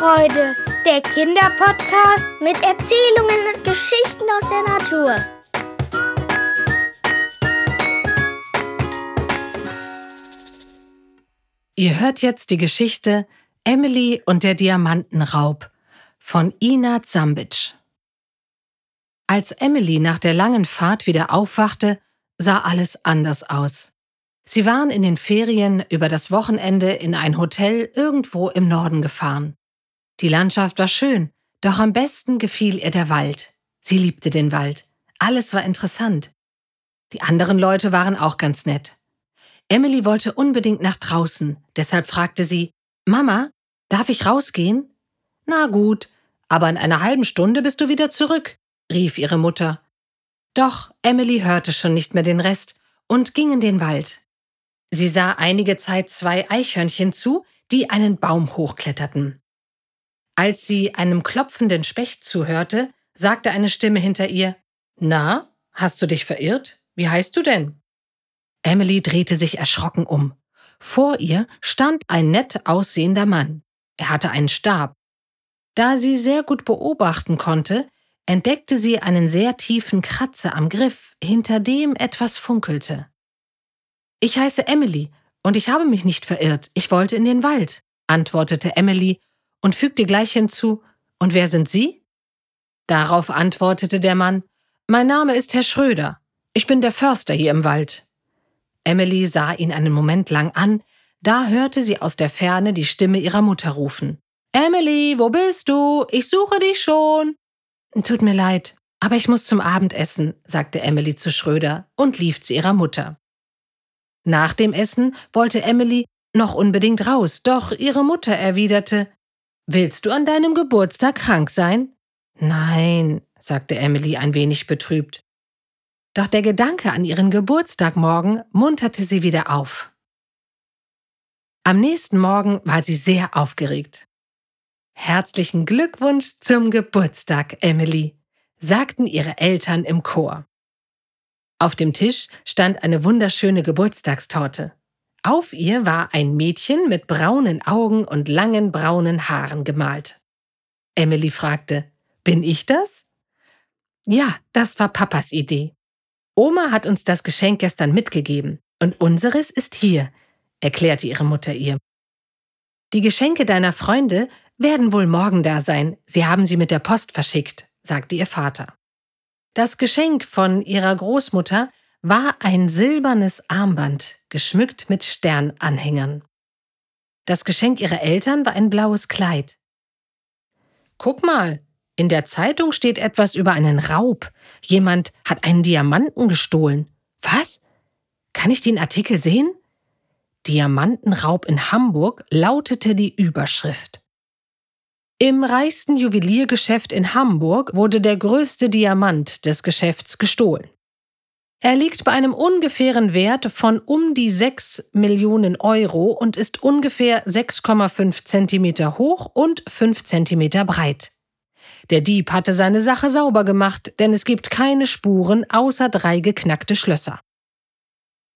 Lebensfreude, der Kinderpodcast mit Erzählungen und Geschichten aus der Natur. Ihr hört jetzt die Geschichte Emily und der Diamantenraub von Ina Zambic. Als Emily nach der langen Fahrt wieder aufwachte, sah alles anders aus. Sie waren in den Ferien über das Wochenende in ein Hotel irgendwo im Norden gefahren. Die Landschaft war schön, doch am besten gefiel ihr der Wald. Sie liebte den Wald. Alles war interessant. Die anderen Leute waren auch ganz nett. Emily wollte unbedingt nach draußen, deshalb fragte sie, Mama, darf ich rausgehen? Na gut, aber in einer halben Stunde bist du wieder zurück, rief ihre Mutter. Doch Emily hörte schon nicht mehr den Rest und ging in den Wald. Sie sah einige Zeit zwei Eichhörnchen zu, die einen Baum hochkletterten. Als sie einem klopfenden Specht zuhörte, sagte eine Stimme hinter ihr Na, hast du dich verirrt? Wie heißt du denn? Emily drehte sich erschrocken um. Vor ihr stand ein nett aussehender Mann. Er hatte einen Stab. Da sie sehr gut beobachten konnte, entdeckte sie einen sehr tiefen Kratzer am Griff, hinter dem etwas funkelte. Ich heiße Emily und ich habe mich nicht verirrt. Ich wollte in den Wald, antwortete Emily und fügte gleich hinzu, und wer sind Sie? Darauf antwortete der Mann, Mein Name ist Herr Schröder. Ich bin der Förster hier im Wald. Emily sah ihn einen Moment lang an, da hörte sie aus der Ferne die Stimme ihrer Mutter rufen. Emily, wo bist du? Ich suche dich schon. Tut mir leid, aber ich muss zum Abendessen, sagte Emily zu Schröder und lief zu ihrer Mutter. Nach dem Essen wollte Emily noch unbedingt raus, doch ihre Mutter erwiderte Willst du an deinem Geburtstag krank sein? Nein, sagte Emily ein wenig betrübt. Doch der Gedanke an ihren Geburtstag morgen munterte sie wieder auf. Am nächsten Morgen war sie sehr aufgeregt. Herzlichen Glückwunsch zum Geburtstag, Emily, sagten ihre Eltern im Chor. Auf dem Tisch stand eine wunderschöne Geburtstagstorte. Auf ihr war ein Mädchen mit braunen Augen und langen braunen Haaren gemalt. Emily fragte, bin ich das? Ja, das war Papas Idee. Oma hat uns das Geschenk gestern mitgegeben und unseres ist hier, erklärte ihre Mutter ihr. Die Geschenke deiner Freunde werden wohl morgen da sein. Sie haben sie mit der Post verschickt, sagte ihr Vater. Das Geschenk von ihrer Großmutter war ein silbernes Armband, geschmückt mit Sternanhängern. Das Geschenk ihrer Eltern war ein blaues Kleid. Guck mal, in der Zeitung steht etwas über einen Raub. Jemand hat einen Diamanten gestohlen. Was? Kann ich den Artikel sehen? Diamantenraub in Hamburg lautete die Überschrift. Im reichsten Juweliergeschäft in Hamburg wurde der größte Diamant des Geschäfts gestohlen. Er liegt bei einem ungefähren Wert von um die 6 Millionen Euro und ist ungefähr 6,5 Zentimeter hoch und 5 Zentimeter breit. Der Dieb hatte seine Sache sauber gemacht, denn es gibt keine Spuren außer drei geknackte Schlösser.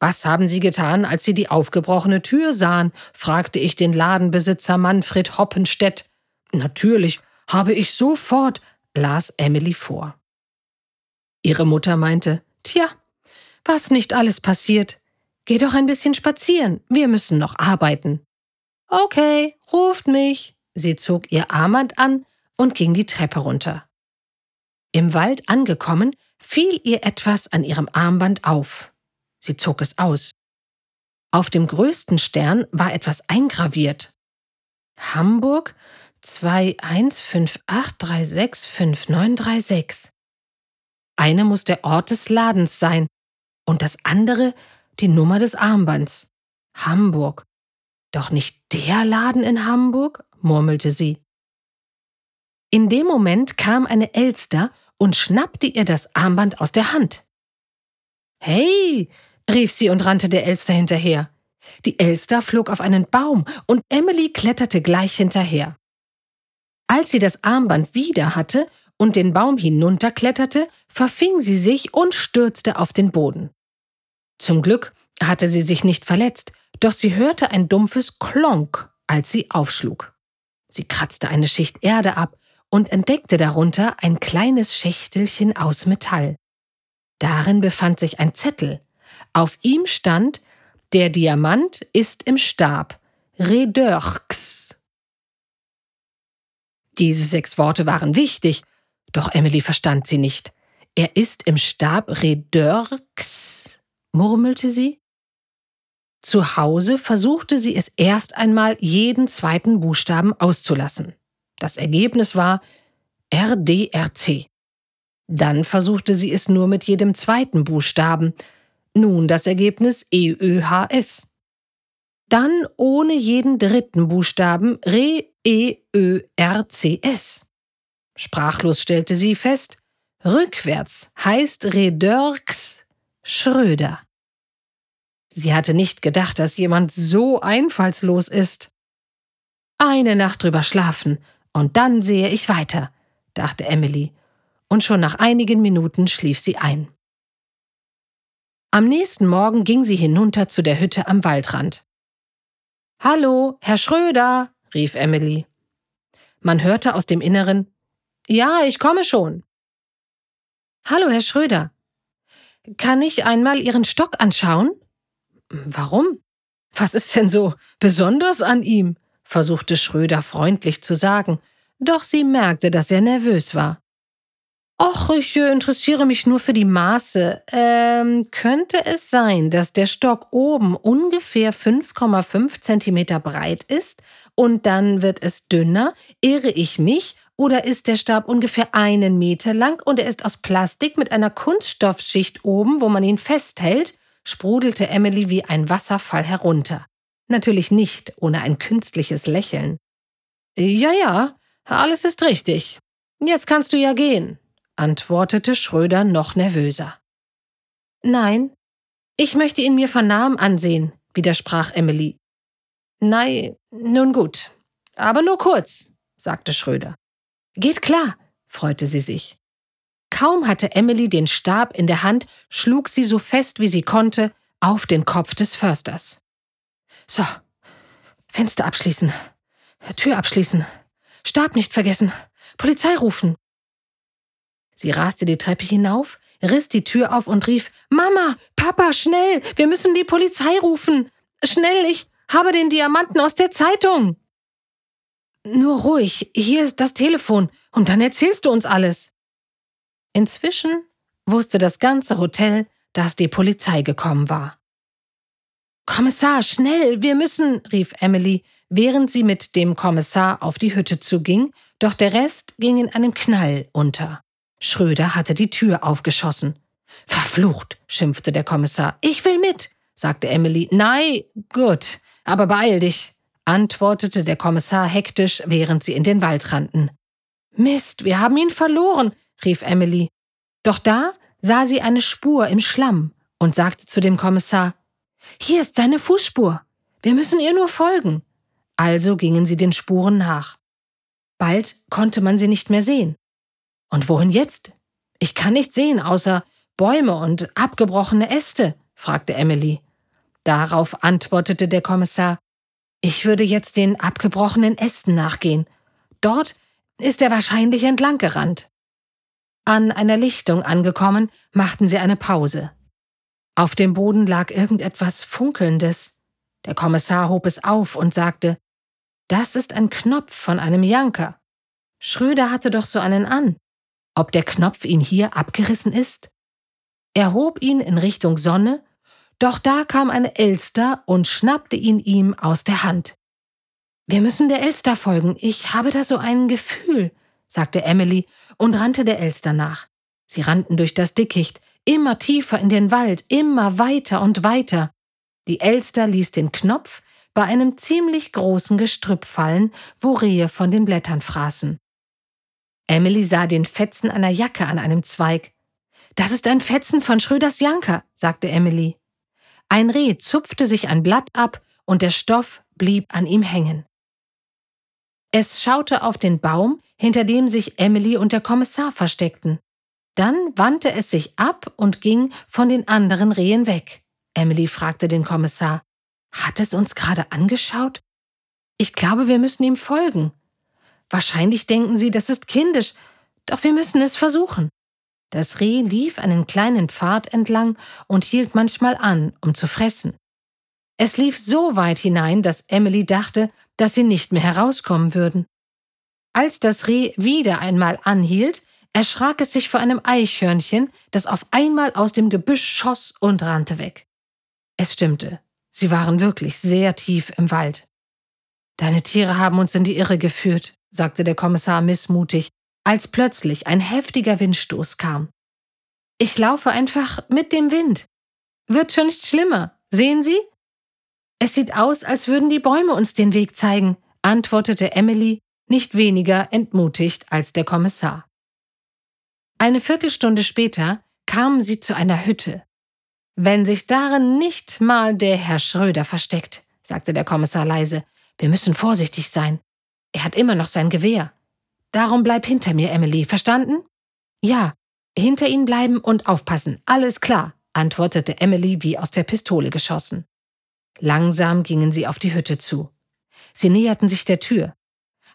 Was haben Sie getan, als Sie die aufgebrochene Tür sahen? fragte ich den Ladenbesitzer Manfred Hoppenstedt, Natürlich habe ich sofort, las Emily vor. Ihre Mutter meinte, Tja, was nicht alles passiert. Geh doch ein bisschen spazieren, wir müssen noch arbeiten. Okay, ruft mich. Sie zog ihr Armband an und ging die Treppe runter. Im Wald angekommen, fiel ihr etwas an ihrem Armband auf. Sie zog es aus. Auf dem größten Stern war etwas eingraviert. Hamburg 2158365936. Eine muss der Ort des Ladens sein und das andere die Nummer des Armbands. Hamburg. Doch nicht der Laden in Hamburg? murmelte sie. In dem Moment kam eine Elster und schnappte ihr das Armband aus der Hand. Hey, rief sie und rannte der Elster hinterher. Die Elster flog auf einen Baum und Emily kletterte gleich hinterher. Als sie das Armband wieder hatte und den Baum hinunterkletterte, verfing sie sich und stürzte auf den Boden. Zum Glück hatte sie sich nicht verletzt, doch sie hörte ein dumpfes Klonk, als sie aufschlug. Sie kratzte eine Schicht Erde ab und entdeckte darunter ein kleines Schächtelchen aus Metall. Darin befand sich ein Zettel. Auf ihm stand Der Diamant ist im Stab. Redörx. Diese sechs Worte waren wichtig, doch Emily verstand sie nicht. Er ist im Stab Redörx, murmelte sie. Zu Hause versuchte sie es erst einmal, jeden zweiten Buchstaben auszulassen. Das Ergebnis war RDRC. Dann versuchte sie es nur mit jedem zweiten Buchstaben. Nun das Ergebnis EÖHS. Dann ohne jeden dritten Buchstaben RE-E-Ö-R-C-S. Sprachlos stellte sie fest, rückwärts heißt Redörks Schröder. Sie hatte nicht gedacht, dass jemand so einfallslos ist. Eine Nacht drüber schlafen, und dann sehe ich weiter, dachte Emily, und schon nach einigen Minuten schlief sie ein. Am nächsten Morgen ging sie hinunter zu der Hütte am Waldrand. Hallo, Herr Schröder, rief Emily. Man hörte aus dem Inneren Ja, ich komme schon. Hallo, Herr Schröder. Kann ich einmal Ihren Stock anschauen? Warum? Was ist denn so besonders an ihm? versuchte Schröder freundlich zu sagen, doch sie merkte, dass er nervös war. Och, ich äh, interessiere mich nur für die Maße. Ähm, könnte es sein, dass der Stock oben ungefähr 5,5 Zentimeter breit ist und dann wird es dünner? Irre ich mich? Oder ist der Stab ungefähr einen Meter lang und er ist aus Plastik mit einer Kunststoffschicht oben, wo man ihn festhält? sprudelte Emily wie ein Wasserfall herunter. Natürlich nicht ohne ein künstliches Lächeln. Ja, ja, alles ist richtig. Jetzt kannst du ja gehen, antwortete Schröder noch nervöser. Nein, ich möchte ihn mir von Namen ansehen, widersprach Emily. Nein, nun gut, aber nur kurz, sagte Schröder. Geht klar, freute sie sich. Kaum hatte Emily den Stab in der Hand, schlug sie so fest wie sie konnte auf den Kopf des Försters. So, Fenster abschließen, Tür abschließen, Stab nicht vergessen, Polizei rufen. Sie raste die Treppe hinauf, riss die Tür auf und rief Mama, Papa, schnell, wir müssen die Polizei rufen. Schnell, ich habe den Diamanten aus der Zeitung. Nur ruhig, hier ist das Telefon, und dann erzählst du uns alles. Inzwischen wusste das ganze Hotel, dass die Polizei gekommen war. Kommissar, schnell, wir müssen, rief Emily, während sie mit dem Kommissar auf die Hütte zuging, doch der Rest ging in einem Knall unter. Schröder hatte die Tür aufgeschossen. Verflucht, schimpfte der Kommissar. Ich will mit, sagte Emily. Nein, gut, aber beeil dich, antwortete der Kommissar hektisch, während sie in den Wald rannten. Mist, wir haben ihn verloren, rief Emily. Doch da sah sie eine Spur im Schlamm und sagte zu dem Kommissar Hier ist seine Fußspur. Wir müssen ihr nur folgen. Also gingen sie den Spuren nach. Bald konnte man sie nicht mehr sehen. Und wohin jetzt? Ich kann nicht sehen, außer Bäume und abgebrochene Äste, fragte Emily. Darauf antwortete der Kommissar Ich würde jetzt den abgebrochenen Ästen nachgehen. Dort ist er wahrscheinlich entlang gerannt. An einer Lichtung angekommen, machten sie eine Pause. Auf dem Boden lag irgendetwas Funkelndes. Der Kommissar hob es auf und sagte, das ist ein Knopf von einem Janker. Schröder hatte doch so einen an. Ob der Knopf ihm hier abgerissen ist? Er hob ihn in Richtung Sonne, doch da kam eine Elster und schnappte ihn ihm aus der Hand. Wir müssen der Elster folgen, ich habe da so ein Gefühl, sagte Emily und rannte der Elster nach. Sie rannten durch das Dickicht, immer tiefer in den Wald, immer weiter und weiter. Die Elster ließ den Knopf bei einem ziemlich großen Gestrüpp fallen, wo Rehe von den Blättern fraßen. Emily sah den Fetzen einer Jacke an einem Zweig. Das ist ein Fetzen von Schröders Janker, sagte Emily. Ein Reh zupfte sich ein Blatt ab und der Stoff blieb an ihm hängen. Es schaute auf den Baum, hinter dem sich Emily und der Kommissar versteckten. Dann wandte es sich ab und ging von den anderen Rehen weg. Emily fragte den Kommissar, hat es uns gerade angeschaut? Ich glaube, wir müssen ihm folgen. Wahrscheinlich denken sie, das ist kindisch, doch wir müssen es versuchen. Das Reh lief einen kleinen Pfad entlang und hielt manchmal an, um zu fressen. Es lief so weit hinein, dass Emily dachte, dass sie nicht mehr herauskommen würden. Als das Reh wieder einmal anhielt, erschrak es sich vor einem Eichhörnchen, das auf einmal aus dem Gebüsch schoss und rannte weg. Es stimmte, sie waren wirklich sehr tief im Wald. Deine Tiere haben uns in die Irre geführt, sagte der Kommissar missmutig, als plötzlich ein heftiger Windstoß kam. Ich laufe einfach mit dem Wind. Wird schon nicht schlimmer. Sehen Sie? Es sieht aus, als würden die Bäume uns den Weg zeigen, antwortete Emily, nicht weniger entmutigt als der Kommissar. Eine Viertelstunde später kamen sie zu einer Hütte. Wenn sich darin nicht mal der Herr Schröder versteckt, sagte der Kommissar leise, wir müssen vorsichtig sein. Er hat immer noch sein Gewehr. Darum bleib hinter mir, Emily, verstanden? Ja, hinter Ihnen bleiben und aufpassen, alles klar, antwortete Emily wie aus der Pistole geschossen. Langsam gingen sie auf die Hütte zu. Sie näherten sich der Tür.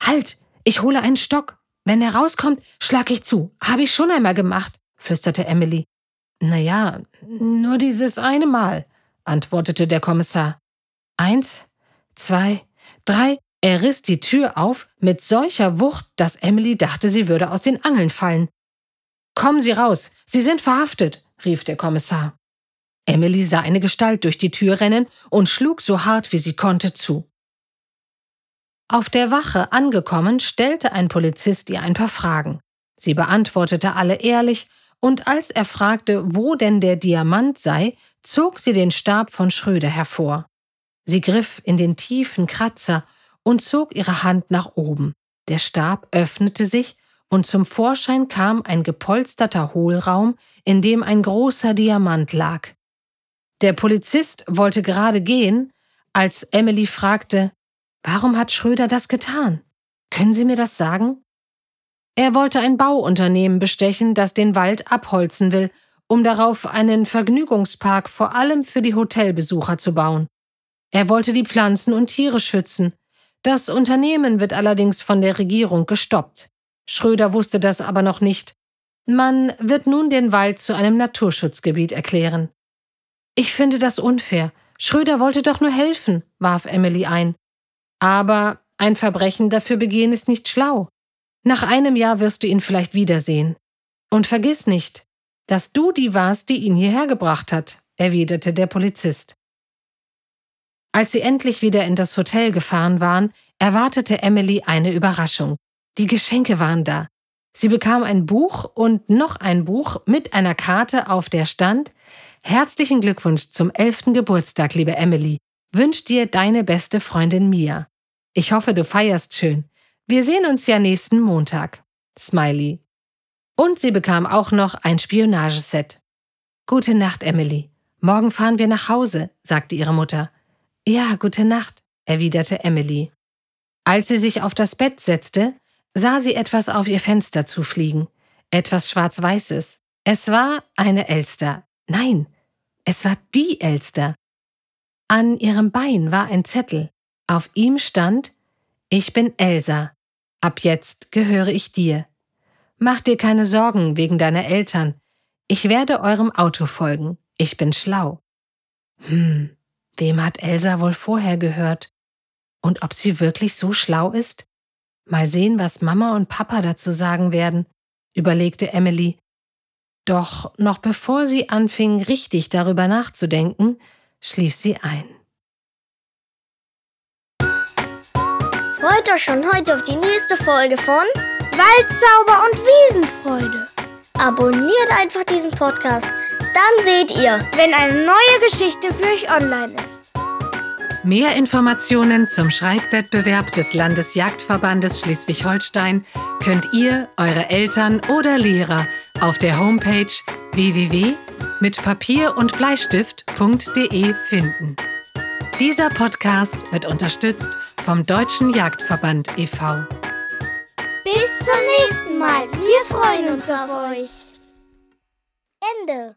Halt, ich hole einen Stock. Wenn er rauskommt, schlag ich zu. Habe ich schon einmal gemacht, flüsterte Emily. Na ja, nur dieses eine Mal, antwortete der Kommissar. Eins, zwei, drei. Er riss die Tür auf mit solcher Wucht, dass Emily dachte, sie würde aus den Angeln fallen. Kommen Sie raus, Sie sind verhaftet, rief der Kommissar. Emily sah eine Gestalt durch die Tür rennen und schlug so hart wie sie konnte zu. Auf der Wache angekommen, stellte ein Polizist ihr ein paar Fragen. Sie beantwortete alle ehrlich, und als er fragte, wo denn der Diamant sei, zog sie den Stab von Schröder hervor. Sie griff in den tiefen Kratzer und zog ihre Hand nach oben. Der Stab öffnete sich und zum Vorschein kam ein gepolsterter Hohlraum, in dem ein großer Diamant lag. Der Polizist wollte gerade gehen, als Emily fragte, Warum hat Schröder das getan? Können Sie mir das sagen? Er wollte ein Bauunternehmen bestechen, das den Wald abholzen will, um darauf einen Vergnügungspark vor allem für die Hotelbesucher zu bauen. Er wollte die Pflanzen und Tiere schützen. Das Unternehmen wird allerdings von der Regierung gestoppt. Schröder wusste das aber noch nicht. Man wird nun den Wald zu einem Naturschutzgebiet erklären. Ich finde das unfair. Schröder wollte doch nur helfen, warf Emily ein. Aber ein Verbrechen dafür begehen ist nicht schlau. Nach einem Jahr wirst du ihn vielleicht wiedersehen. Und vergiss nicht, dass du die warst, die ihn hierher gebracht hat, erwiderte der Polizist. Als sie endlich wieder in das Hotel gefahren waren, erwartete Emily eine Überraschung. Die Geschenke waren da. Sie bekam ein Buch und noch ein Buch mit einer Karte, auf der stand Herzlichen Glückwunsch zum elften Geburtstag, liebe Emily wünscht dir deine beste Freundin Mia. Ich hoffe, du feierst schön. Wir sehen uns ja nächsten Montag. Smiley. Und sie bekam auch noch ein Spionageset. Gute Nacht, Emily. Morgen fahren wir nach Hause, sagte ihre Mutter. Ja, gute Nacht, erwiderte Emily. Als sie sich auf das Bett setzte, sah sie etwas auf ihr Fenster zufliegen. Etwas Schwarz-Weißes. Es war eine Elster. Nein, es war die Elster. An ihrem Bein war ein Zettel. Auf ihm stand Ich bin Elsa. Ab jetzt gehöre ich dir. Mach dir keine Sorgen wegen deiner Eltern. Ich werde eurem Auto folgen. Ich bin schlau. Hm, wem hat Elsa wohl vorher gehört? Und ob sie wirklich so schlau ist? Mal sehen, was Mama und Papa dazu sagen werden, überlegte Emily. Doch noch bevor sie anfing, richtig darüber nachzudenken, schlief sie ein. Freut euch schon heute auf die nächste Folge von Waldzauber und Wiesenfreude. Abonniert einfach diesen Podcast, dann seht ihr, wenn eine neue Geschichte für euch online ist. Mehr Informationen zum Schreibwettbewerb des Landesjagdverbandes Schleswig-Holstein könnt ihr, eure Eltern oder Lehrer auf der Homepage www.mitpapier und Bleistift.de finden. Dieser Podcast wird unterstützt vom Deutschen Jagdverband e.V. Bis zum nächsten Mal. Wir freuen uns auf euch. Ende.